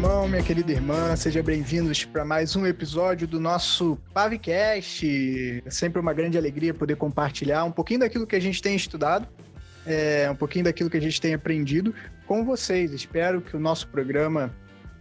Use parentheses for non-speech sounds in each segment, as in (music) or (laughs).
irmão, minha querida irmã, sejam bem-vindos para mais um episódio do nosso Pavcast. É sempre uma grande alegria poder compartilhar um pouquinho daquilo que a gente tem estudado, é, um pouquinho daquilo que a gente tem aprendido com vocês. Espero que o nosso programa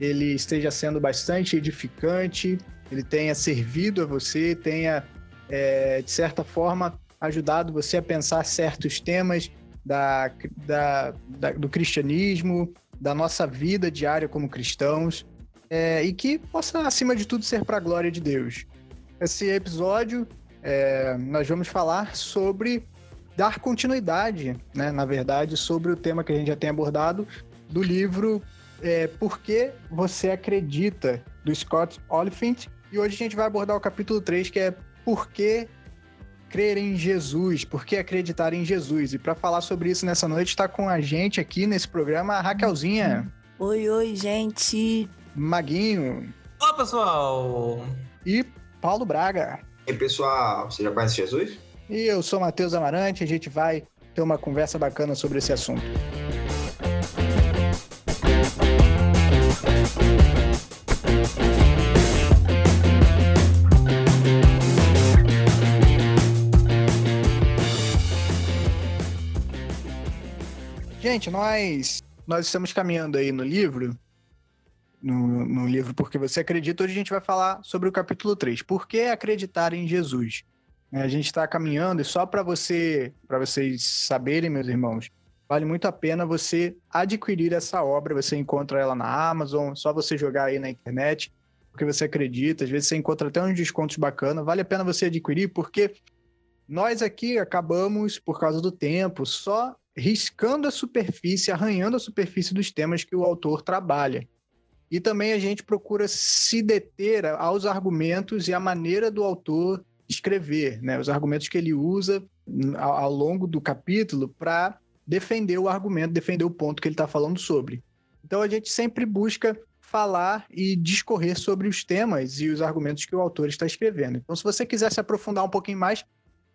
ele esteja sendo bastante edificante, ele tenha servido a você, tenha, é, de certa forma, ajudado você a pensar certos temas da, da, da do cristianismo, da nossa vida diária como cristãos é, e que possa, acima de tudo, ser para a glória de Deus. Esse episódio, é, nós vamos falar sobre dar continuidade, né, na verdade, sobre o tema que a gente já tem abordado do livro é, Por que Você Acredita, do Scott Oliphant. E hoje a gente vai abordar o capítulo 3, que é Por que crer em Jesus, por que acreditar em Jesus. E para falar sobre isso nessa noite, está com a gente aqui nesse programa a Raquelzinha. Oi, oi, gente. Maguinho. Olá, pessoal. E Paulo Braga. E pessoal, você já conhece Jesus? E eu sou Matheus Amarante, a gente vai ter uma conversa bacana sobre esse assunto. Gente, nós, nós estamos caminhando aí no livro, no, no livro Porque Você Acredita. Hoje a gente vai falar sobre o capítulo 3. Por que acreditar em Jesus? É, a gente está caminhando e só para você, para vocês saberem, meus irmãos, vale muito a pena você adquirir essa obra. Você encontra ela na Amazon, só você jogar aí na internet, porque você acredita. Às vezes você encontra até uns descontos bacanas. Vale a pena você adquirir, porque nós aqui acabamos, por causa do tempo, só riscando a superfície, arranhando a superfície dos temas que o autor trabalha. E também a gente procura se deter aos argumentos e à maneira do autor escrever, né? os argumentos que ele usa ao, ao longo do capítulo para defender o argumento, defender o ponto que ele está falando sobre. Então a gente sempre busca falar e discorrer sobre os temas e os argumentos que o autor está escrevendo. Então, se você quiser se aprofundar um pouquinho mais,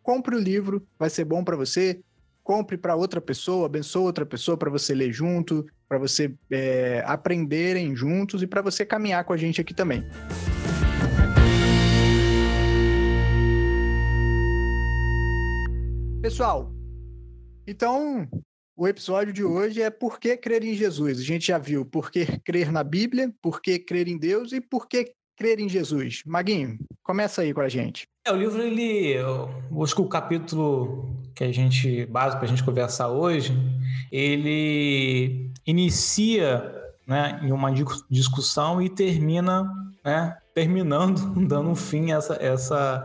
compre o livro, vai ser bom para você compre para outra pessoa, abençoe outra pessoa para você ler junto, para você é, aprenderem juntos e para você caminhar com a gente aqui também. Pessoal, então o episódio de hoje é por que crer em Jesus. A gente já viu por que crer na Bíblia, por que crer em Deus e por que crer em Jesus. Maguinho, começa aí com a gente. É, o livro, ele. Acho que o capítulo que a gente. básico para a gente conversar hoje, ele inicia né, em uma discussão e termina, né, terminando, (laughs) dando um fim a essa, essa,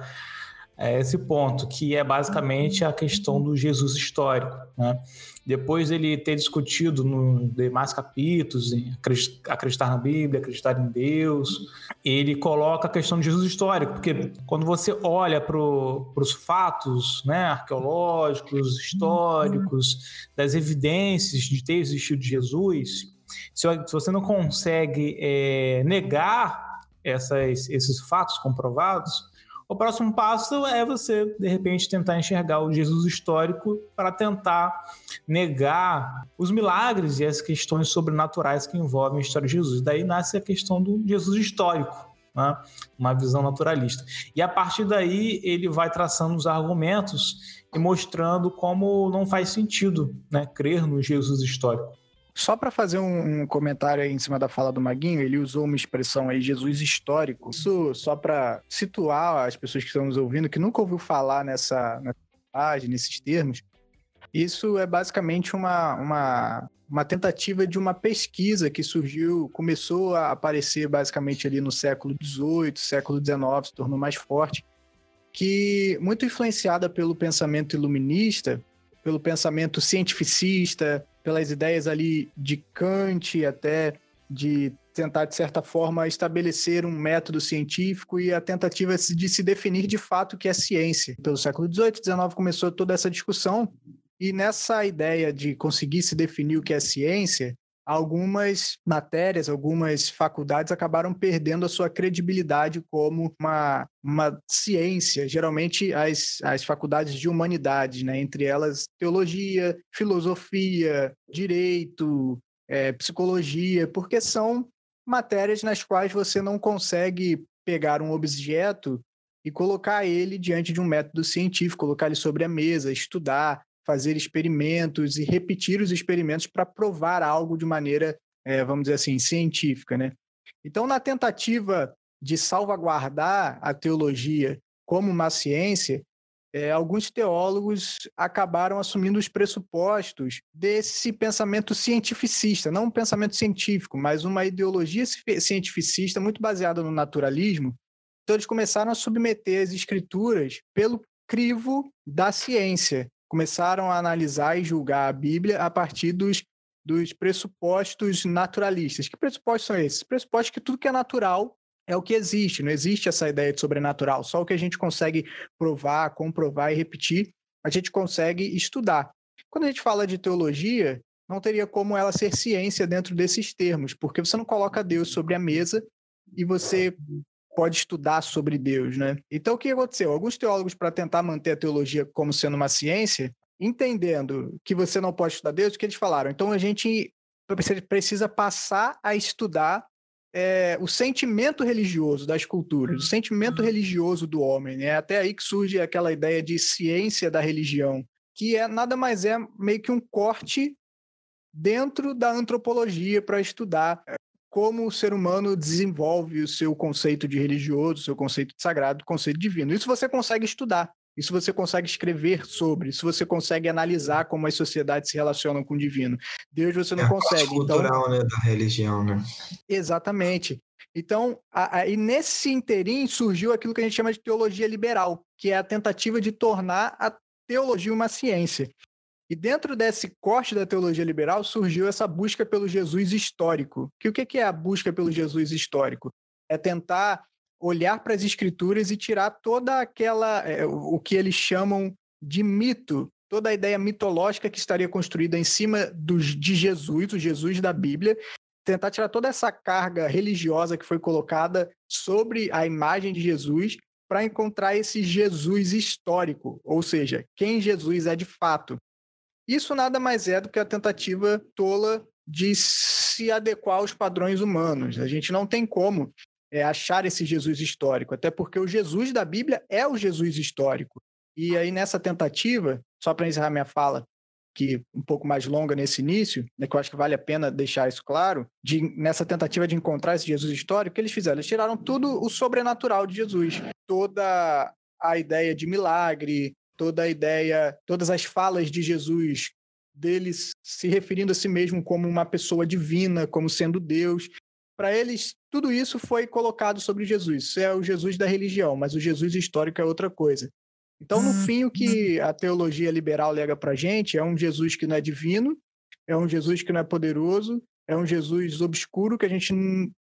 esse ponto, que é basicamente a questão do Jesus histórico. Né? Depois ele ter discutido nos demais capítulos, em acreditar na Bíblia, acreditar em Deus, ele coloca a questão de Jesus histórico, porque quando você olha para os fatos né, arqueológicos, históricos, das evidências de ter existido Jesus, se, você não consegue é, negar essas, esses fatos comprovados, o próximo passo é você, de repente, tentar enxergar o Jesus histórico para tentar negar os milagres e as questões sobrenaturais que envolvem a história de Jesus. Daí nasce a questão do Jesus histórico, né? uma visão naturalista. E a partir daí ele vai traçando os argumentos e mostrando como não faz sentido né, crer no Jesus histórico. Só para fazer um, um, comentário aí em cima da fala do Maguinho, ele usou uma expressão aí, Jesus histórico. Isso só para situar as pessoas que estão nos ouvindo, que nunca ouviu falar nessa, nessa página, nesses termos. Isso é basicamente uma, uma, uma tentativa de uma pesquisa que surgiu, começou a aparecer basicamente ali no século XVIII, século XIX, se tornou mais forte, que muito influenciada pelo pensamento iluminista, pelo pensamento cientificista, pelas ideias ali de Kant, até de tentar, de certa forma, estabelecer um método científico e a tentativa de se definir de fato o que é ciência. Pelo século XVIII, XIX começou toda essa discussão, e nessa ideia de conseguir se definir o que é ciência, algumas matérias, algumas faculdades acabaram perdendo a sua credibilidade como uma, uma ciência, geralmente as, as faculdades de humanidades, né? entre elas teologia, filosofia, direito, é, psicologia, porque são matérias nas quais você não consegue pegar um objeto e colocar ele diante de um método científico, colocar ele sobre a mesa, estudar, fazer experimentos e repetir os experimentos para provar algo de maneira, é, vamos dizer assim, científica, né? Então, na tentativa de salvaguardar a teologia como uma ciência, é, alguns teólogos acabaram assumindo os pressupostos desse pensamento cientificista, não um pensamento científico, mas uma ideologia cientificista muito baseada no naturalismo. Então, eles começaram a submeter as escrituras pelo crivo da ciência, começaram a analisar e julgar a Bíblia a partir dos, dos pressupostos naturalistas. Que pressupostos são esses? Pressupostos que tudo que é natural é o que existe, não existe essa ideia de sobrenatural. Só o que a gente consegue provar, comprovar e repetir, a gente consegue estudar. Quando a gente fala de teologia, não teria como ela ser ciência dentro desses termos, porque você não coloca Deus sobre a mesa e você pode estudar sobre Deus, né? Então o que aconteceu? Alguns teólogos para tentar manter a teologia como sendo uma ciência, entendendo que você não pode estudar Deus, o que eles falaram? Então a gente precisa passar a estudar é, o sentimento religioso das culturas, o sentimento religioso do homem. É né? até aí que surge aquela ideia de ciência da religião, que é nada mais é meio que um corte dentro da antropologia para estudar é, como o ser humano desenvolve o seu conceito de religioso, o seu conceito de sagrado, o conceito divino. Isso você consegue estudar. Isso você consegue escrever sobre, isso você consegue analisar como as sociedades se relacionam com o divino. Deus você não é consegue. A então cultural, então... né, da religião, né? Exatamente. Então, a, a, e nesse interim surgiu aquilo que a gente chama de teologia liberal, que é a tentativa de tornar a teologia uma ciência. E dentro desse corte da teologia liberal surgiu essa busca pelo Jesus histórico. Que o que é a busca pelo Jesus histórico? É tentar olhar para as escrituras e tirar toda aquela é, o que eles chamam de mito, toda a ideia mitológica que estaria construída em cima dos, de Jesus, o Jesus da Bíblia, tentar tirar toda essa carga religiosa que foi colocada sobre a imagem de Jesus para encontrar esse Jesus histórico, ou seja, quem Jesus é de fato. Isso nada mais é do que a tentativa tola de se adequar aos padrões humanos. A gente não tem como é, achar esse Jesus histórico, até porque o Jesus da Bíblia é o Jesus histórico. E aí, nessa tentativa, só para encerrar minha fala, que um pouco mais longa nesse início, né, que eu acho que vale a pena deixar isso claro, de, nessa tentativa de encontrar esse Jesus histórico, que eles fizeram? Eles tiraram tudo o sobrenatural de Jesus, toda a ideia de milagre, toda a ideia, todas as falas de Jesus deles se referindo a si mesmo como uma pessoa divina, como sendo Deus, para eles, tudo isso foi colocado sobre Jesus. Isso é o Jesus da religião, mas o Jesus histórico é outra coisa. Então, no fim, o que a teologia liberal lega para gente é um Jesus que não é divino, é um Jesus que não é poderoso, é um Jesus obscuro que a gente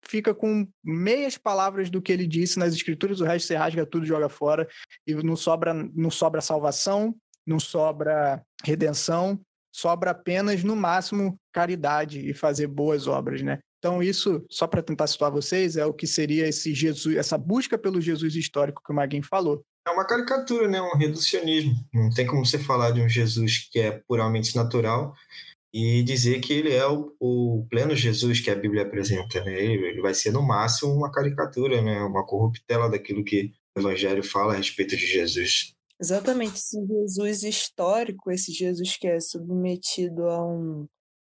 fica com meias palavras do que ele disse nas escrituras, o resto você rasga tudo, joga fora e não sobra, não sobra salvação, não sobra redenção, sobra apenas no máximo caridade e fazer boas obras, né? Então, isso, só para tentar situar vocês, é o que seria esse Jesus, essa busca pelo Jesus histórico que o Maguinho falou. É uma caricatura, né? um reducionismo. Não tem como você falar de um Jesus que é puramente natural e dizer que ele é o, o pleno Jesus que a Bíblia apresenta. Né? Ele, ele, vai ser, no máximo, uma caricatura, né? uma corruptela daquilo que o Evangelho fala a respeito de Jesus. Exatamente, esse Jesus histórico, esse Jesus que é submetido a um,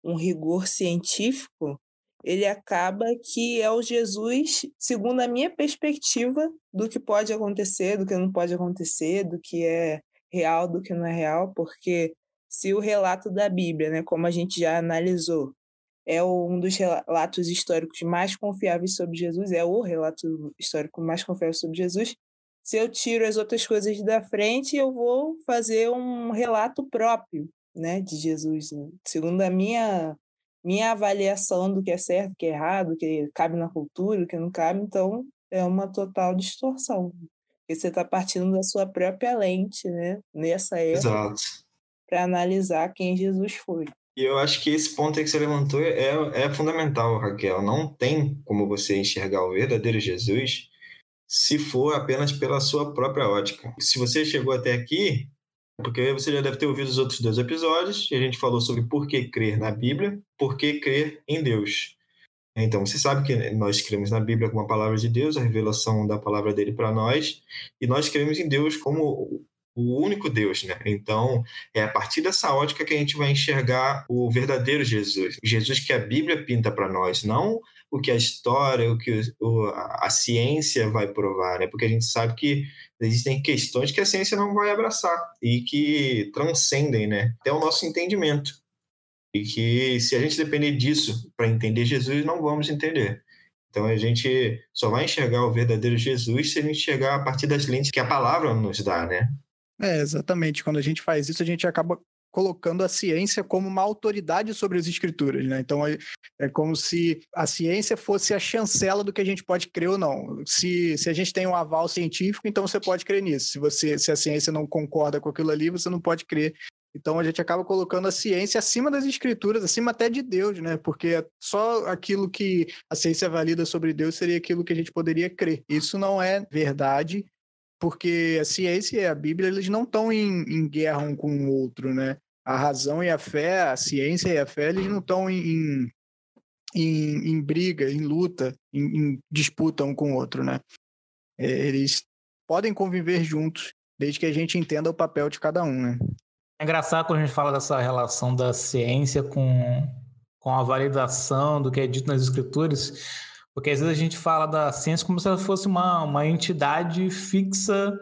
um rigor científico, ele acaba que é o Jesus, segundo a minha perspectiva, do que pode acontecer, do que não pode acontecer, do que é real, do que não é real, porque se o relato da Bíblia, né, como a gente já analisou, é um dos relatos históricos mais confiáveis sobre Jesus, é o relato histórico mais confiável sobre Jesus. Se eu tiro as outras coisas da frente, eu vou fazer um relato próprio, né, de Jesus, né? segundo a minha minha avaliação do que é certo, do que é errado, do que cabe na cultura, do que não cabe, então é uma total distorção. Porque você está partindo da sua própria lente, né? Nessa época. Para analisar quem Jesus foi. E eu acho que esse ponto que você levantou é, é fundamental, Raquel. Não tem como você enxergar o verdadeiro Jesus se for apenas pela sua própria ótica. Se você chegou até aqui, porque você já deve ter ouvido os outros dois episódios, e a gente falou sobre por que crer na Bíblia, por que crer em Deus. Então, você sabe que nós cremos na Bíblia como a palavra de Deus, a revelação da palavra dele para nós, e nós cremos em Deus como o único Deus, né? Então, é a partir dessa ótica que a gente vai enxergar o verdadeiro Jesus, Jesus que a Bíblia pinta para nós, não o que a história, o que o, a ciência vai provar, né? Porque a gente sabe que existem questões que a ciência não vai abraçar e que transcendem, né? Até o nosso entendimento. E que se a gente depender disso para entender Jesus, não vamos entender. Então a gente só vai enxergar o verdadeiro Jesus se a gente enxergar a partir das lentes que a palavra nos dá, né? É, exatamente. Quando a gente faz isso, a gente acaba colocando a ciência como uma autoridade sobre as escrituras, né? Então é, como se a ciência fosse a chancela do que a gente pode crer ou não. Se, se a gente tem um aval científico, então você pode crer nisso. Se você se a ciência não concorda com aquilo ali, você não pode crer. Então a gente acaba colocando a ciência acima das escrituras, acima até de Deus, né? Porque só aquilo que a ciência valida sobre Deus seria aquilo que a gente poderia crer. Isso não é verdade porque a ciência e a Bíblia eles não estão em, em, guerra um com o outro, né? A razão e a fé, a ciência e a fé, eles não estão em, em, em, briga, em luta, em, disputa um com o outro, né? É, eles podem conviver juntos, desde que a gente entenda o papel de cada um, né? É engraçado quando a gente fala dessa relação da ciência com, com a validação do que é dito nas escrituras, porque às vezes a gente fala da ciência como se ela fosse uma, uma entidade fixa,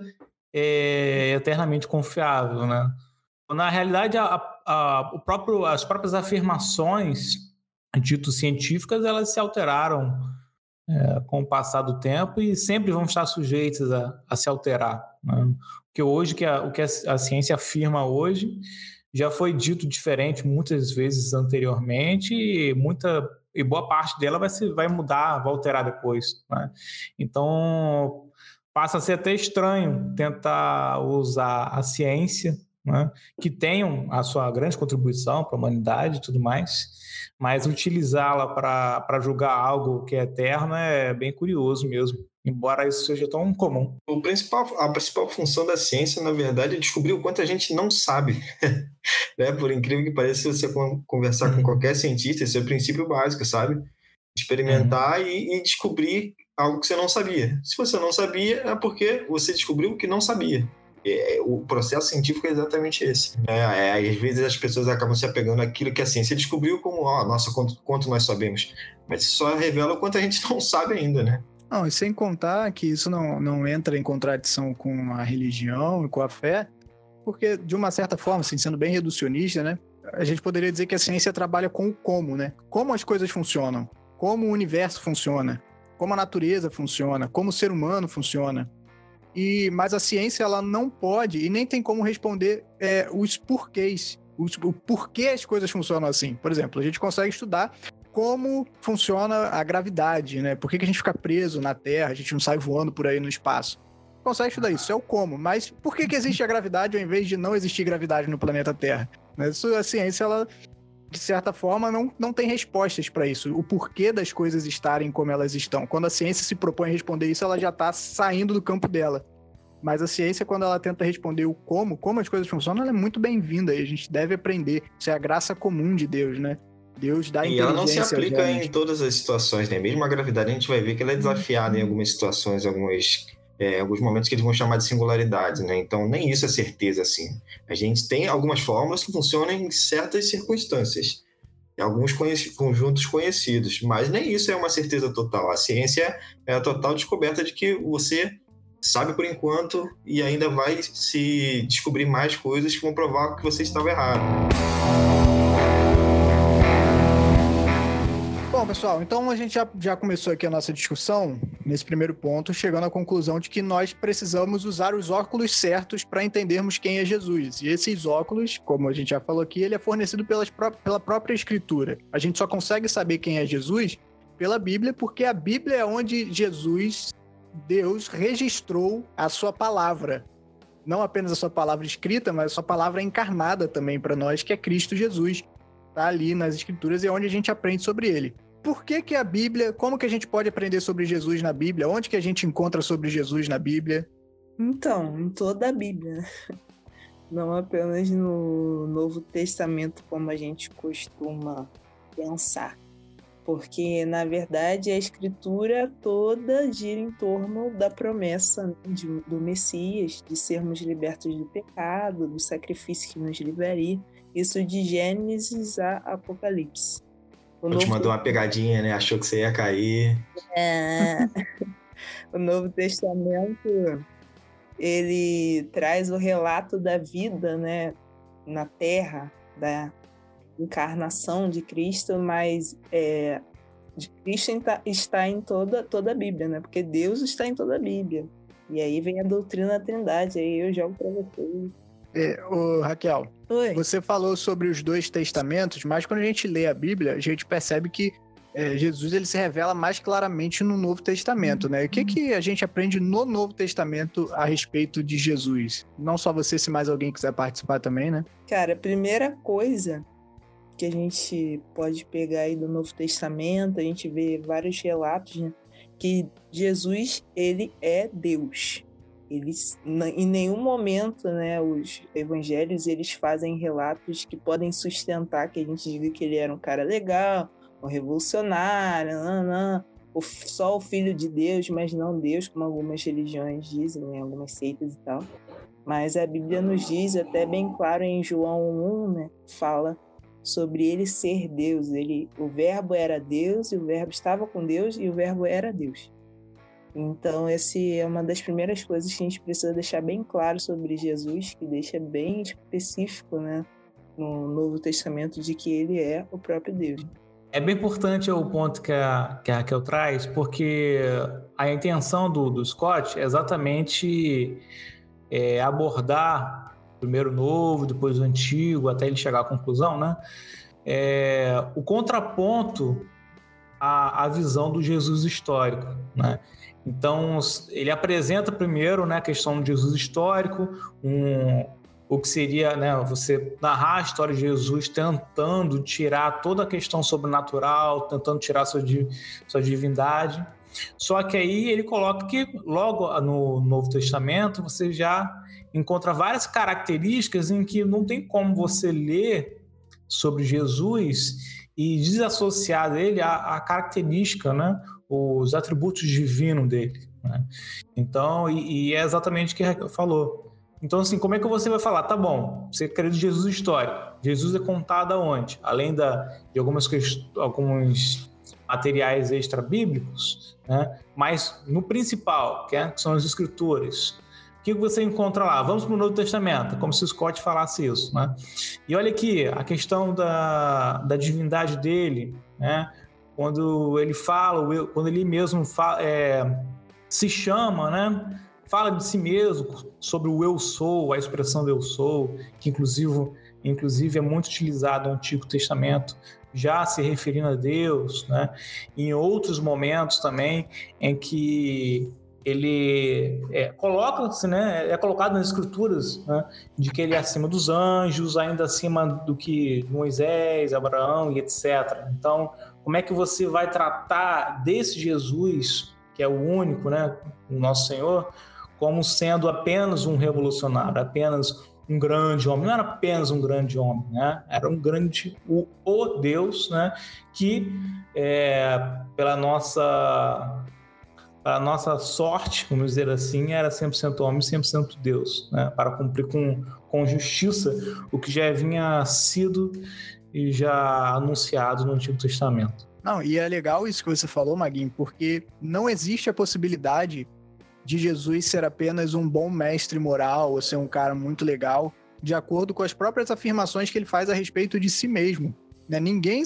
é, eternamente confiável, né? Na realidade, a, a, o próprio, as próprias afirmações dito científicas, elas se alteraram é, com o passar do tempo e sempre vão estar sujeitas a, a se alterar. Né? Porque hoje, que a, o que a, ciência afirma hoje, já foi dito diferente muitas vezes anteriormente e muita e boa parte dela vai, se, vai mudar, vai alterar depois. Né? Então, passa a ser até estranho tentar usar a ciência, né? que tem a sua grande contribuição para a humanidade e tudo mais, mas utilizá-la para julgar algo que é eterno é bem curioso mesmo embora isso seja tão comum. O principal, a principal função da ciência, na verdade, é descobrir o quanto a gente não sabe. (laughs) né? Por incrível que pareça, se você conversar uhum. com qualquer cientista, esse é o princípio básico, sabe? Experimentar uhum. e, e, descobrir algo que você não sabia. Se você não sabia, é porque você descobriu o que não sabia. É, o processo científico é exatamente esse. É, é, às vezes as pessoas acabam se apegando àquilo que a ciência descobriu como, ó, nossa, quanto, quanto nós sabemos. Mas isso só revela o quanto a gente (laughs) não sabe ainda, né? Não, e sem contar que isso não, não entra em contradição com a religião e com a fé, porque, de uma certa forma, assim, sendo bem reducionista, né? A gente poderia dizer que a ciência trabalha com o como, né? Como as coisas funcionam, como o universo funciona, como a natureza funciona, como o ser humano funciona. E, mas a ciência ela não pode e nem tem como responder é, os porquês, o porquê as coisas funcionam assim. Por exemplo, a gente consegue estudar como funciona a gravidade, né? Por que, que a gente fica preso na Terra, a gente não sai voando por aí no espaço? Consegue estudar isso, é o como. Mas por que, que existe a gravidade ao invés de não existir gravidade no planeta Terra? Né? Isso, a ciência, ela, de certa forma, não, não tem respostas para isso. O porquê das coisas estarem como elas estão. Quando a ciência se propõe a responder isso, ela já está saindo do campo dela. Mas a ciência, quando ela tenta responder o como, como as coisas funcionam, ela é muito bem-vinda e a gente deve aprender. Isso é a graça comum de Deus, né? Deus dá E ela não se aplica em todas as situações, né? Mesmo a gravidade, a gente vai ver que ela é desafiada em algumas situações, algumas, é, alguns momentos que eles vão chamar de singularidade, né? Então, nem isso é certeza, assim. A gente tem algumas fórmulas que funcionam em certas circunstâncias, em alguns conheci conjuntos conhecidos, mas nem isso é uma certeza total. A ciência é a total descoberta de que você sabe por enquanto e ainda vai se descobrir mais coisas que vão provar que você estava errado. Pessoal, então a gente já, já começou aqui a nossa discussão nesse primeiro ponto, chegando à conclusão de que nós precisamos usar os óculos certos para entendermos quem é Jesus. E esses óculos, como a gente já falou aqui, ele é fornecido pelas, pela própria Escritura. A gente só consegue saber quem é Jesus pela Bíblia, porque a Bíblia é onde Jesus, Deus, registrou a sua palavra. Não apenas a sua palavra escrita, mas a sua palavra encarnada também para nós, que é Cristo Jesus. Está ali nas Escrituras e é onde a gente aprende sobre ele por que, que a Bíblia, como que a gente pode aprender sobre Jesus na Bíblia? Onde que a gente encontra sobre Jesus na Bíblia? Então, em toda a Bíblia. Não apenas no Novo Testamento, como a gente costuma pensar. porque na verdade a escritura toda gira em torno da promessa de, do Messias, de sermos libertos do pecado, do sacrifício que nos livraria. Isso de Gênesis a Apocalipse. O novo... te mandou uma pegadinha, né? Achou que você ia cair. É. (laughs) o Novo Testamento ele traz o relato da vida, né, na Terra, da encarnação de Cristo, mas é, Cristo está em toda, toda a Bíblia, né? Porque Deus está em toda a Bíblia. E aí vem a doutrina da Trindade, aí eu jogo para vocês. É, ô, Raquel, Oi. você falou sobre os dois testamentos, mas quando a gente lê a Bíblia, a gente percebe que é, Jesus ele se revela mais claramente no Novo Testamento, né? O que, que a gente aprende no Novo Testamento a respeito de Jesus? Não só você, se mais alguém quiser participar também, né? Cara, a primeira coisa que a gente pode pegar aí do Novo Testamento, a gente vê vários relatos, né? Que Jesus, ele é Deus. Eles, em nenhum momento, né, os evangelhos, eles fazem relatos que podem sustentar que a gente diga que ele era um cara legal, um revolucionário, não, o, só o filho de Deus, mas não Deus, como algumas religiões dizem, né, algumas seitas e tal. Mas a Bíblia nos diz, até bem claro em João 1, né, fala sobre ele ser Deus. Ele, o Verbo era Deus e o Verbo estava com Deus e o Verbo era Deus. Então, esse é uma das primeiras coisas que a gente precisa deixar bem claro sobre Jesus, que deixa bem específico, né, no Novo Testamento, de que ele é o próprio Deus. É bem importante o ponto que a, que a Raquel traz, porque a intenção do, do Scott é exatamente é, abordar primeiro o novo, depois o antigo, até ele chegar à conclusão, né? É, o contraponto à, à visão do Jesus histórico, né? Então, ele apresenta primeiro né, a questão do Jesus histórico, um, o que seria né, você narrar a história de Jesus tentando tirar toda a questão sobrenatural, tentando tirar sua, sua divindade. Só que aí ele coloca que logo no Novo Testamento você já encontra várias características em que não tem como você ler sobre Jesus e desassociar dele a, a característica, né, os atributos divinos dele. Né? Então, e, e, é exatamente o que Raquel falou. Então, assim, como é que você vai falar? Tá bom, você acredita em Jesus histórico. Jesus é contado aonde? Além da, de algumas, alguns materiais extra-bíblicos, né? mas no principal, que, é, que são as escrituras. O que você encontra lá? Vamos para o Novo Testamento, como se o Scott falasse isso. Né? E olha aqui, a questão da, da divindade dele, né? quando ele fala, quando ele mesmo fala, é, se chama, né? fala de si mesmo, sobre o eu sou, a expressão eu sou, que inclusive, inclusive é muito utilizado no Antigo Testamento, já se referindo a Deus, né? Em outros momentos também em que ele é, coloca-se, né, é colocado nas escrituras, né, de que ele é acima dos anjos, ainda acima do que Moisés, Abraão e etc. Então, como é que você vai tratar desse Jesus, que é o único, né, o nosso Senhor, como sendo apenas um revolucionário, apenas um grande homem. Não era apenas um grande homem, né? Era um grande o, o Deus, né? Que é, pela nossa para nossa sorte, vamos dizer assim, era 100% homem, 100% Deus, né? Para cumprir com, com justiça o que já vinha sido e já anunciado no Antigo Testamento. Não, e é legal isso que você falou, Maguinho, porque não existe a possibilidade de Jesus ser apenas um bom mestre moral ou ser um cara muito legal, de acordo com as próprias afirmações que ele faz a respeito de si mesmo. Né? Ninguém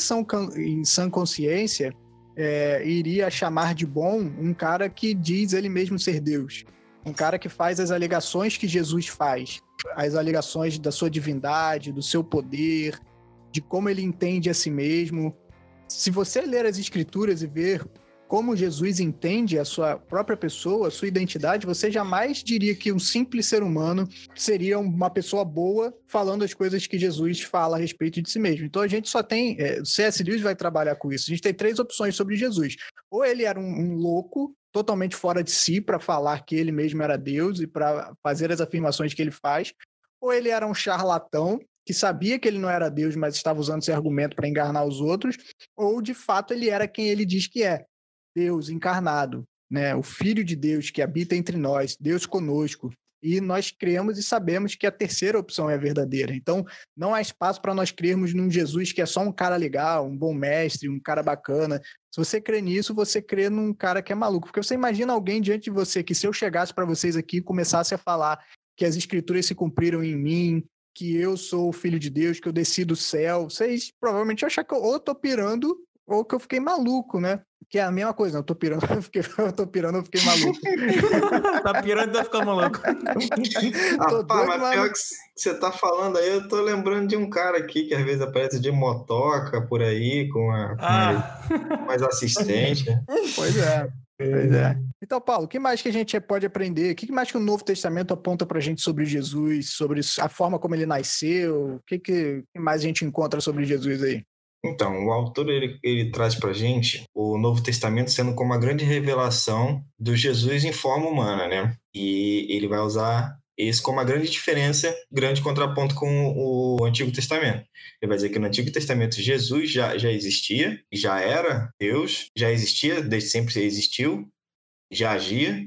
em sã consciência é, iria chamar de bom um cara que diz ele mesmo ser Deus. Um cara que faz as alegações que Jesus faz, as alegações da sua divindade, do seu poder, de como ele entende a si mesmo. Se você ler as escrituras e ver como Jesus entende a sua própria pessoa, a sua identidade, você jamais diria que um simples ser humano seria uma pessoa boa falando as coisas que Jesus fala a respeito de si mesmo. Então a gente só tem. É, o C.S. Lewis vai trabalhar com isso. A gente tem três opções sobre Jesus. Ou ele era um, um louco, totalmente fora de si, para falar que ele mesmo era Deus e para fazer as afirmações que ele faz, ou ele era um charlatão que sabia que ele não era Deus, mas estava usando esse argumento para enganar os outros, ou de fato ele era quem ele diz que é, Deus encarnado, né? O Filho de Deus que habita entre nós, Deus conosco. E nós cremos e sabemos que a terceira opção é a verdadeira. Então, não há espaço para nós crermos num Jesus que é só um cara legal, um bom mestre, um cara bacana. Se você crê nisso, você crê num cara que é maluco. Porque você imagina alguém diante de você que, se eu chegasse para vocês aqui e começasse a falar que as escrituras se cumpriram em mim, que eu sou o filho de Deus, que eu desci do céu, vocês provavelmente achar que eu ou tô pirando ou que eu fiquei maluco, né? Que é a mesma coisa, eu tô pirando, (laughs) eu, fiquei, eu tô pirando, eu fiquei maluco. (laughs) tá pirando e tá ficando maluco. (laughs) ah, pá, mas pior que você tá falando aí, eu tô lembrando de um cara aqui que às vezes aparece de motoca por aí, com a, ah. mais assistente. Pois é. Pois é. Então, Paulo, o que mais que a gente pode aprender? O que mais que o Novo Testamento aponta para a gente sobre Jesus, sobre a forma como ele nasceu? O que, que mais a gente encontra sobre Jesus aí? Então, o autor ele, ele traz para gente o Novo Testamento sendo como uma grande revelação do Jesus em forma humana, né? E ele vai usar isso como uma grande diferença, grande contraponto com o Antigo Testamento. Ele vai dizer que no Antigo Testamento Jesus já, já existia, já era Deus, já existia, desde sempre existiu, já agia,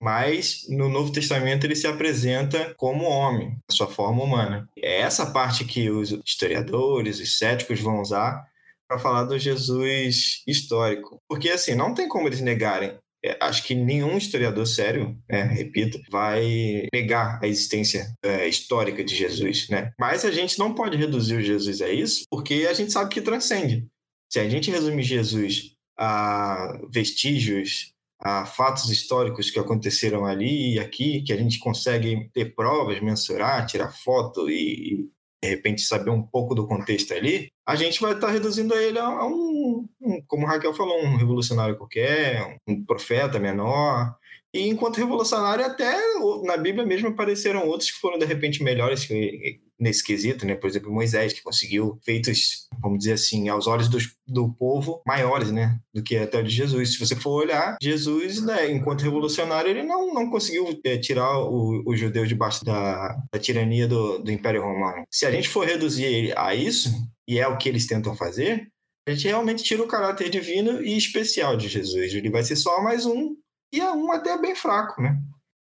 mas no Novo Testamento ele se apresenta como homem, a sua forma humana. É essa parte que os historiadores, os céticos vão usar para falar do Jesus histórico. Porque, assim, não tem como eles negarem. É, acho que nenhum historiador sério, né, repito, vai negar a existência é, histórica de Jesus, né? Mas a gente não pode reduzir o Jesus a isso, porque a gente sabe que transcende. Se a gente resumir Jesus a vestígios a fatos históricos que aconteceram ali e aqui, que a gente consegue ter provas, mensurar, tirar foto e, de repente, saber um pouco do contexto ali, a gente vai estar reduzindo ele a um, um como Raquel falou, um revolucionário qualquer, um profeta menor, e enquanto revolucionário, até na Bíblia mesmo apareceram outros que foram de repente melhores nesse quesito, né? Por exemplo, Moisés, que conseguiu feitos, vamos dizer assim, aos olhos do, do povo, maiores, né? Do que até o de Jesus. Se você for olhar, Jesus, né, enquanto revolucionário, ele não, não conseguiu é, tirar o, o judeu debaixo da, da tirania do, do Império Romano. Se a gente for reduzir ele a isso, e é o que eles tentam fazer, a gente realmente tira o caráter divino e especial de Jesus. Ele vai ser só mais um e é um até bem fraco, né?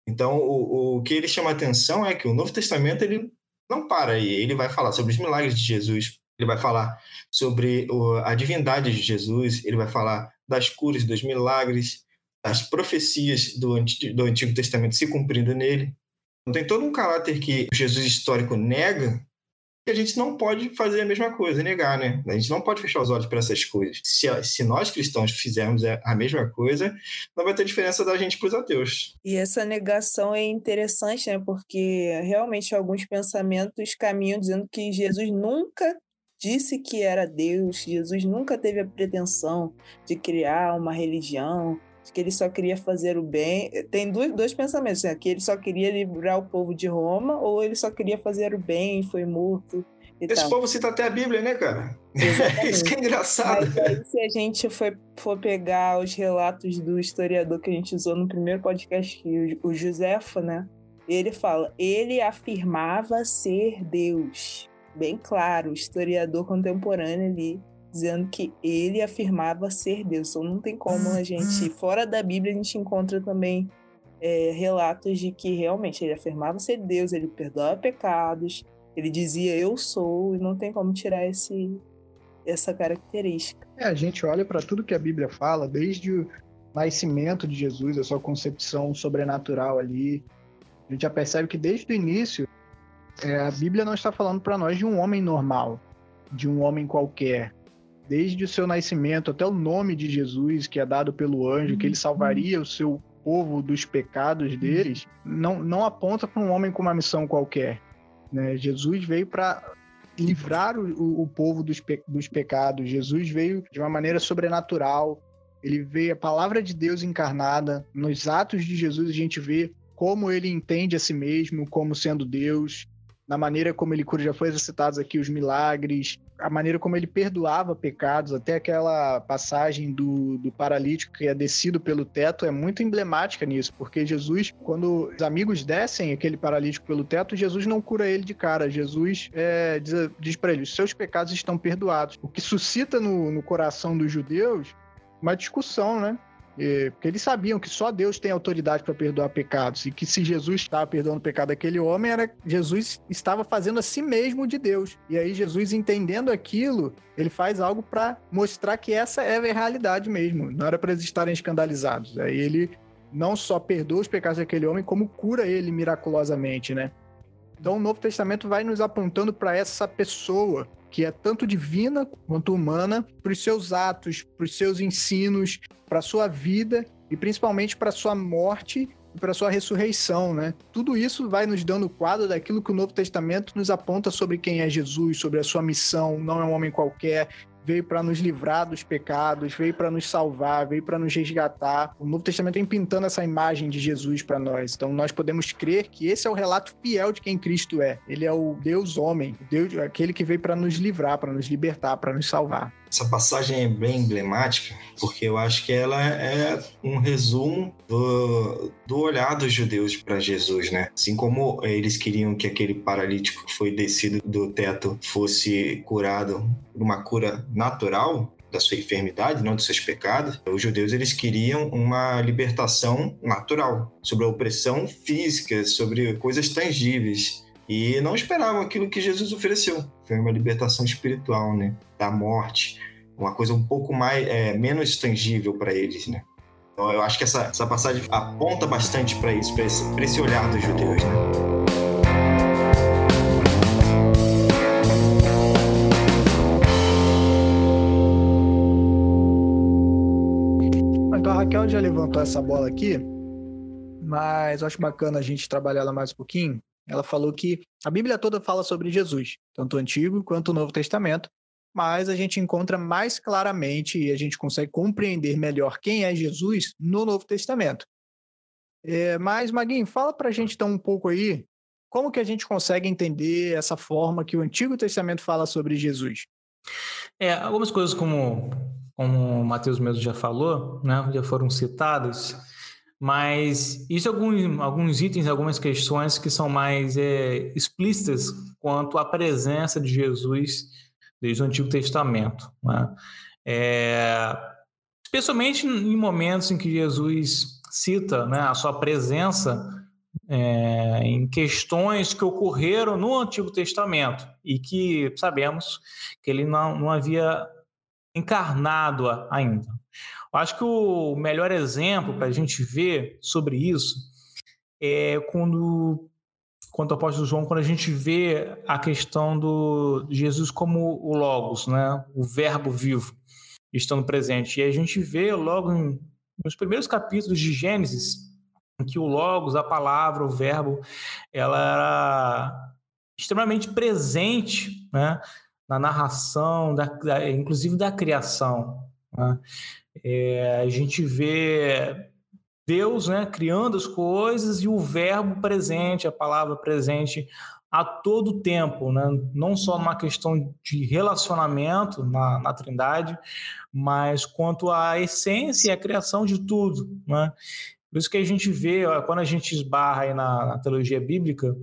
Então, o, o que ele chama atenção é que o Novo Testamento ele não para aí. Ele vai falar sobre os milagres de Jesus, ele vai falar sobre o, a divindade de Jesus, ele vai falar das curas, dos milagres, das profecias do, do Antigo Testamento se cumprindo nele. Então, tem todo um caráter que Jesus histórico nega que a gente não pode fazer a mesma coisa, negar, né? A gente não pode fechar os olhos para essas coisas. Se, se nós cristãos fizermos a mesma coisa, não vai ter diferença da gente para os ateus. E essa negação é interessante, né? Porque realmente alguns pensamentos caminham dizendo que Jesus nunca disse que era Deus, Jesus nunca teve a pretensão de criar uma religião, que ele só queria fazer o bem. Tem dois, dois pensamentos, né? Que ele só queria livrar o povo de Roma ou ele só queria fazer o bem e foi morto. Esse tal. povo cita até a Bíblia, né, cara? (laughs) Isso que é engraçado. Mas aí, se a gente for, for pegar os relatos do historiador que a gente usou no primeiro podcast, o, o Josefa, né? Ele fala, ele afirmava ser Deus. Bem claro, historiador contemporâneo ali dizendo que ele afirmava ser Deus. Então não tem como a gente, fora da Bíblia, a gente encontra também é, relatos de que realmente ele afirmava ser Deus, ele perdoava pecados, ele dizia eu sou, e não tem como tirar esse, essa característica. É, a gente olha para tudo que a Bíblia fala, desde o nascimento de Jesus, a sua concepção sobrenatural ali, a gente já percebe que desde o início é, a Bíblia não está falando para nós de um homem normal, de um homem qualquer, desde o seu nascimento até o nome de Jesus, que é dado pelo anjo, que ele uhum. salvaria o seu povo dos pecados deles, não, não aponta para um homem com uma missão qualquer. Né? Jesus veio para livrar o, o povo dos, pe dos pecados. Jesus veio de uma maneira sobrenatural. Ele veio a palavra de Deus encarnada. Nos atos de Jesus a gente vê como ele entende a si mesmo como sendo Deus, na maneira como ele cura, já foi citados aqui os milagres, a maneira como ele perdoava pecados, até aquela passagem do, do paralítico que é descido pelo teto, é muito emblemática nisso, porque Jesus, quando os amigos descem aquele paralítico pelo teto, Jesus não cura ele de cara. Jesus é, diz, diz para ele: os seus pecados estão perdoados. O que suscita no, no coração dos judeus uma discussão, né? Porque eles sabiam que só Deus tem autoridade para perdoar pecados e que se Jesus estava perdoando o pecado daquele homem, era Jesus estava fazendo a si mesmo de Deus. E aí Jesus entendendo aquilo, ele faz algo para mostrar que essa é a realidade mesmo. Não era para eles estarem escandalizados. Aí ele não só perdoa os pecados daquele homem, como cura ele miraculosamente, né? Então o Novo Testamento vai nos apontando para essa pessoa que é tanto divina quanto humana, para os seus atos, para os seus ensinos, para a sua vida e principalmente para a sua morte e para a sua ressurreição, né? Tudo isso vai nos dando o quadro daquilo que o Novo Testamento nos aponta sobre quem é Jesus, sobre a sua missão, não é um homem qualquer, veio para nos livrar dos pecados, veio para nos salvar, veio para nos resgatar. O Novo Testamento vem pintando essa imagem de Jesus para nós. Então nós podemos crer que esse é o relato fiel de quem Cristo é. Ele é o Deus homem, Deus, aquele que veio para nos livrar, para nos libertar, para nos salvar. Essa passagem é bem emblemática, porque eu acho que ela é um resumo do, do olhar dos judeus para Jesus, né? Assim como eles queriam que aquele paralítico que foi descido do teto fosse curado por uma cura natural, da sua enfermidade, não dos seus pecados. Os judeus eles queriam uma libertação natural sobre a opressão física, sobre coisas tangíveis e não esperavam aquilo que Jesus ofereceu. Foi uma libertação espiritual, né? Da morte, uma coisa um pouco mais é, menos tangível para eles, né? Então eu acho que essa, essa passagem aponta bastante para isso, para esse, esse olhar dos judeus, né? Então a Raquel já levantou essa bola aqui, mas eu acho bacana a gente trabalhar ela mais um pouquinho, ela falou que a Bíblia toda fala sobre Jesus, tanto o Antigo quanto o Novo Testamento, mas a gente encontra mais claramente e a gente consegue compreender melhor quem é Jesus no Novo Testamento. É, mas, Maguinho, fala para a gente então um pouco aí como que a gente consegue entender essa forma que o Antigo Testamento fala sobre Jesus. É, algumas coisas como, como o Mateus mesmo já falou, né, já foram citadas, mas isso é alguns, alguns itens, algumas questões que são mais é, explícitas quanto à presença de Jesus desde o Antigo Testamento. Né? É, especialmente em momentos em que Jesus cita né, a sua presença é, em questões que ocorreram no Antigo Testamento e que sabemos que ele não, não havia encarnado ainda. Acho que o melhor exemplo para a gente ver sobre isso é quando, quando o apóstolo João, quando a gente vê a questão do Jesus como o Logos, né? o verbo vivo, estando presente. E a gente vê logo em, nos primeiros capítulos de Gênesis em que o Logos, a palavra, o verbo, ela era extremamente presente né? na narração, da, da, inclusive da criação. Né? É, a gente vê Deus né, criando as coisas e o verbo presente, a palavra presente a todo tempo, né? não só numa questão de relacionamento na, na Trindade, mas quanto à essência e à criação de tudo. Né? Por isso que a gente vê, quando a gente esbarra aí na, na teologia bíblica,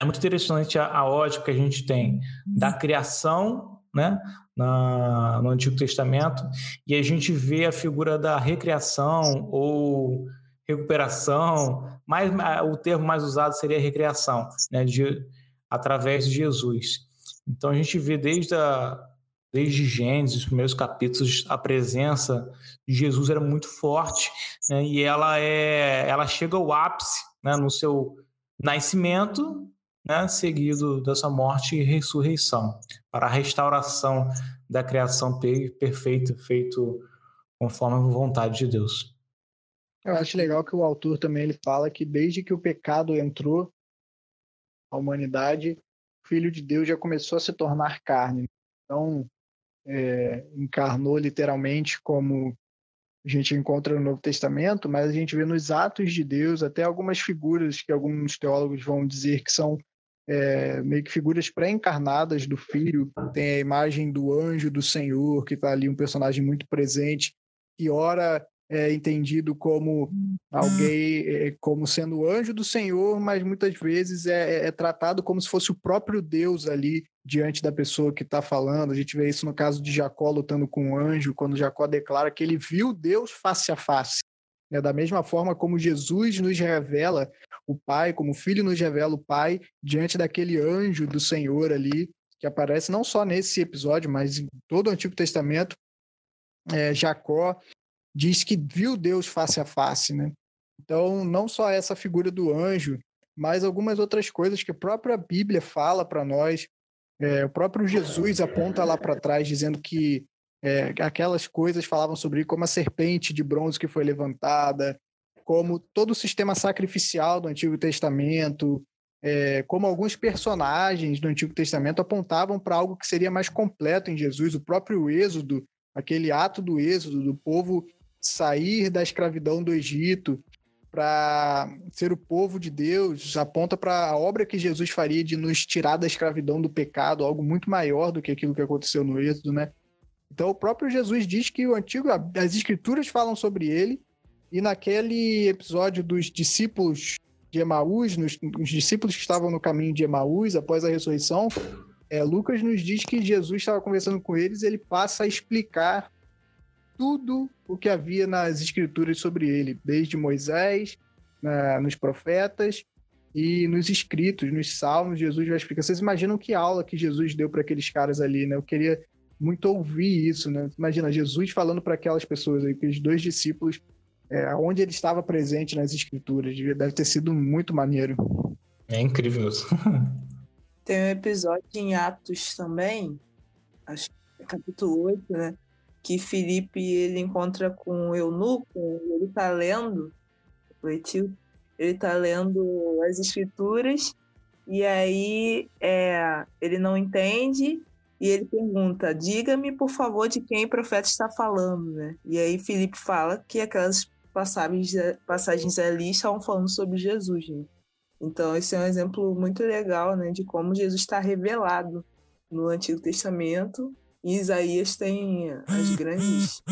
é muito interessante a, a ótica que a gente tem da criação, né? Na, no Antigo Testamento, e a gente vê a figura da recriação ou recuperação, mais, o termo mais usado seria recriação, né, de, através de Jesus. Então a gente vê desde, a, desde Gênesis, os primeiros capítulos, a presença de Jesus era muito forte, né, e ela, é, ela chega ao ápice né, no seu nascimento né, seguido dessa morte e ressurreição, para a restauração da criação perfeita, feito conforme a vontade de Deus. Eu acho legal que o autor também ele fala que desde que o pecado entrou a humanidade, o Filho de Deus já começou a se tornar carne. Então, é, encarnou literalmente como a gente encontra no Novo Testamento, mas a gente vê nos atos de Deus até algumas figuras que alguns teólogos vão dizer que são é, meio que figuras pré-encarnadas do filho. Tem a imagem do anjo do Senhor, que está ali, um personagem muito presente, que ora é entendido como alguém, é, como sendo o anjo do Senhor, mas muitas vezes é, é, é tratado como se fosse o próprio Deus ali diante da pessoa que está falando. A gente vê isso no caso de Jacó lutando com o anjo, quando Jacó declara que ele viu Deus face a face. Né? Da mesma forma como Jesus nos revela o Pai, como o Filho nos revela o Pai, diante daquele anjo do Senhor ali, que aparece não só nesse episódio, mas em todo o Antigo Testamento. É, Jacó diz que viu Deus face a face, né? Então, não só essa figura do anjo, mas algumas outras coisas que a própria Bíblia fala para nós. É, o próprio Jesus aponta lá para trás, dizendo que é, aquelas coisas falavam sobre como a serpente de bronze que foi levantada, como todo o sistema sacrificial do Antigo Testamento, é, como alguns personagens do Antigo Testamento apontavam para algo que seria mais completo em Jesus, o próprio Êxodo, aquele ato do Êxodo, do povo sair da escravidão do Egito para ser o povo de Deus, aponta para a obra que Jesus faria de nos tirar da escravidão do pecado, algo muito maior do que aquilo que aconteceu no Êxodo, né? Então o próprio Jesus diz que o antigo, as escrituras falam sobre ele, e naquele episódio dos discípulos de Emaús, nos, os discípulos que estavam no caminho de Emaús após a ressurreição, é, Lucas nos diz que Jesus estava conversando com eles, ele passa a explicar tudo o que havia nas escrituras sobre ele, desde Moisés, na, nos profetas e nos escritos, nos salmos, Jesus vai explicar. Vocês imaginam que aula que Jesus deu para aqueles caras ali, né? Eu queria muito ouvir isso, né? Imagina Jesus falando para aquelas pessoas aí, aqueles dois discípulos, é, onde ele estava presente nas escrituras. Deve ter sido muito maneiro. É incrível isso. (laughs) Tem um episódio em Atos também, acho que é capítulo 8, né? que Felipe ele encontra com o eunuco, ele está lendo, Etil, ele está lendo as escrituras e aí é, ele não entende e ele pergunta: diga-me por favor de quem o profeta está falando, né? E aí Felipe fala que aquelas passagens, passagens ali estavam falando sobre Jesus, né? Então esse é um exemplo muito legal, né, de como Jesus está revelado no Antigo Testamento e Isaías tem as grandes,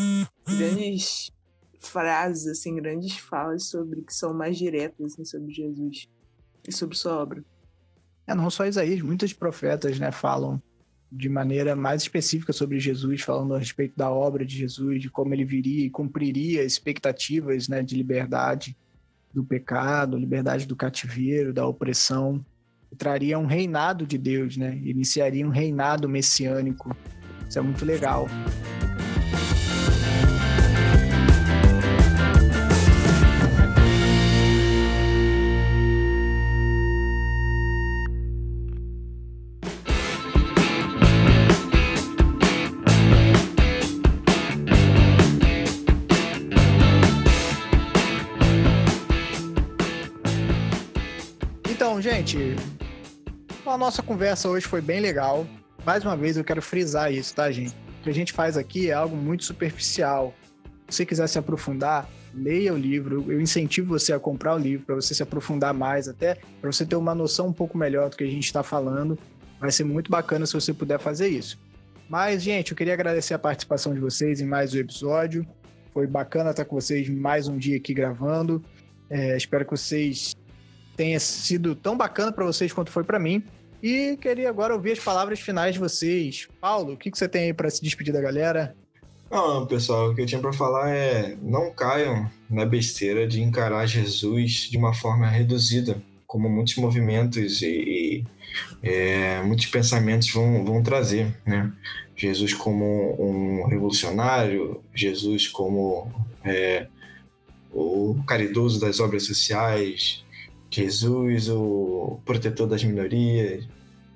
grandes frases, assim, grandes falas sobre que são mais diretas assim, sobre Jesus e sobre sua obra. É, não só Isaías, muitos profetas, né, falam de maneira mais específica sobre Jesus, falando a respeito da obra de Jesus, de como ele viria e cumpriria expectativas, né, de liberdade do pecado, liberdade do cativeiro, da opressão, traria um reinado de Deus, né? Iniciaria um reinado messiânico isso é muito legal. Gente, a nossa conversa hoje foi bem legal mais uma vez eu quero frisar isso, tá, gente? O que a gente faz aqui é algo muito superficial. Se você quiser se aprofundar, leia o livro. Eu incentivo você a comprar o livro para você se aprofundar mais, até para você ter uma noção um pouco melhor do que a gente está falando. Vai ser muito bacana se você puder fazer isso. Mas, gente, eu queria agradecer a participação de vocês em mais um episódio. Foi bacana estar com vocês mais um dia aqui gravando. É, espero que vocês tenha sido tão bacana para vocês quanto foi para mim. E queria agora ouvir as palavras finais de vocês. Paulo, o que, que você tem aí para se despedir da galera? Não, pessoal, o que eu tinha para falar é não caiam na besteira de encarar Jesus de uma forma reduzida, como muitos movimentos e, e é, muitos pensamentos vão, vão trazer, né? Jesus como um revolucionário, Jesus como é, o caridoso das obras sociais, Jesus, o protetor das minorias,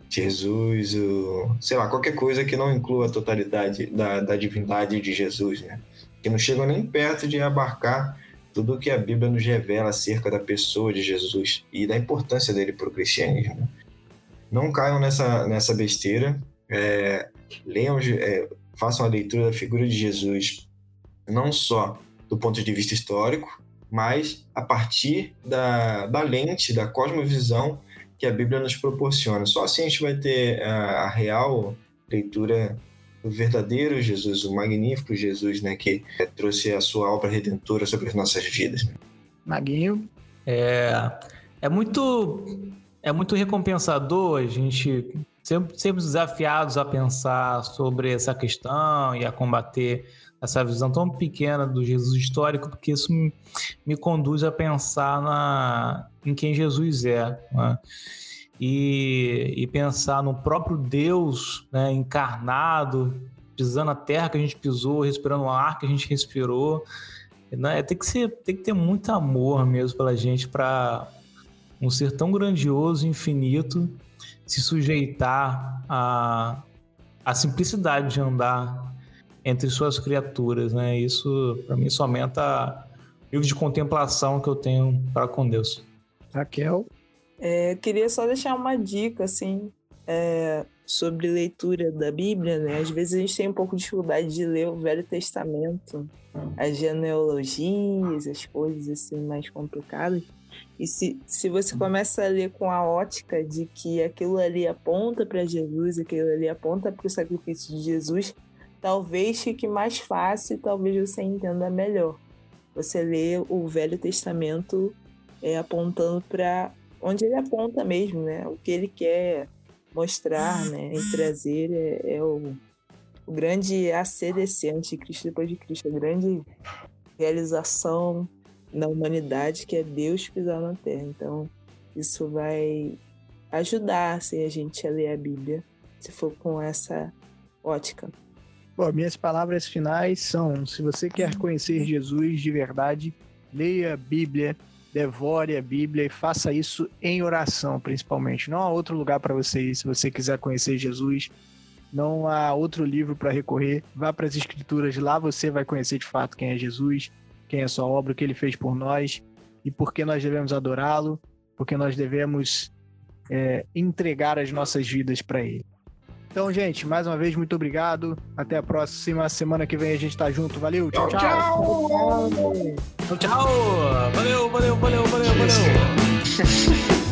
Jesus, o, sei lá, qualquer coisa que não inclua a totalidade da, da divindade de Jesus, né? Que não chega nem perto de abarcar tudo o que a Bíblia nos revela acerca da pessoa de Jesus e da importância dele para o cristianismo. Não caiam nessa, nessa besteira, é, leiam, é, façam a leitura da figura de Jesus não só do ponto de vista histórico, mas a partir da, da lente, da cosmovisão que a Bíblia nos proporciona. Só assim a gente vai ter a, a real leitura do verdadeiro Jesus, o magnífico Jesus, né, que trouxe a sua obra redentora sobre as nossas vidas. Maguinho. É, é muito é muito recompensador a gente sempre, sempre desafiados a pensar sobre essa questão e a combater essa visão tão pequena do Jesus histórico, porque isso me, me conduz a pensar na, em quem Jesus é. Né? E, e, pensar no próprio Deus né, encarnado, pisando a terra que a gente pisou, respirando o ar que a gente respirou. Né? Tem, que ser, tem que ter muito amor mesmo pela gente para um ser tão grandioso, infinito, se sujeitar à, à simplicidade de andar entre suas criaturas, né? Isso, para mim, só aumenta o nível de contemplação que eu tenho para com Deus. Raquel? É, queria só deixar uma dica, assim, é, sobre leitura da Bíblia, né? Às vezes a gente tem um pouco de dificuldade de ler o Velho Testamento, as genealogias, as coisas assim mais complicadas. E se, se você começa a ler com a ótica de que aquilo ali aponta para Jesus, aquilo ali aponta para o sacrifício de Jesus, talvez fique mais fácil, talvez você entenda melhor. Você lê o Velho Testamento é, apontando para onde ele aponta mesmo, né? O que ele quer mostrar, né? E trazer é, é o, o grande ACDC, Anticristo depois de Cristo, a grande realização na humanidade que é Deus pisar na Terra. Então, isso vai ajudar assim, a gente a ler a Bíblia, se for com essa ótica. Bom, minhas palavras finais são: se você quer conhecer Jesus de verdade, leia a Bíblia, devore a Bíblia e faça isso em oração, principalmente. Não há outro lugar para você ir se você quiser conhecer Jesus. Não há outro livro para recorrer. Vá para as Escrituras, lá você vai conhecer de fato quem é Jesus quem é sua obra, o que ele fez por nós e por que nós devemos adorá-lo, porque nós devemos é, entregar as nossas vidas para ele. Então, gente, mais uma vez, muito obrigado. Até a próxima. Semana que vem a gente tá junto. Valeu, tchau, tchau. Tchau, tchau. tchau. Valeu, valeu, valeu, valeu, valeu. (laughs)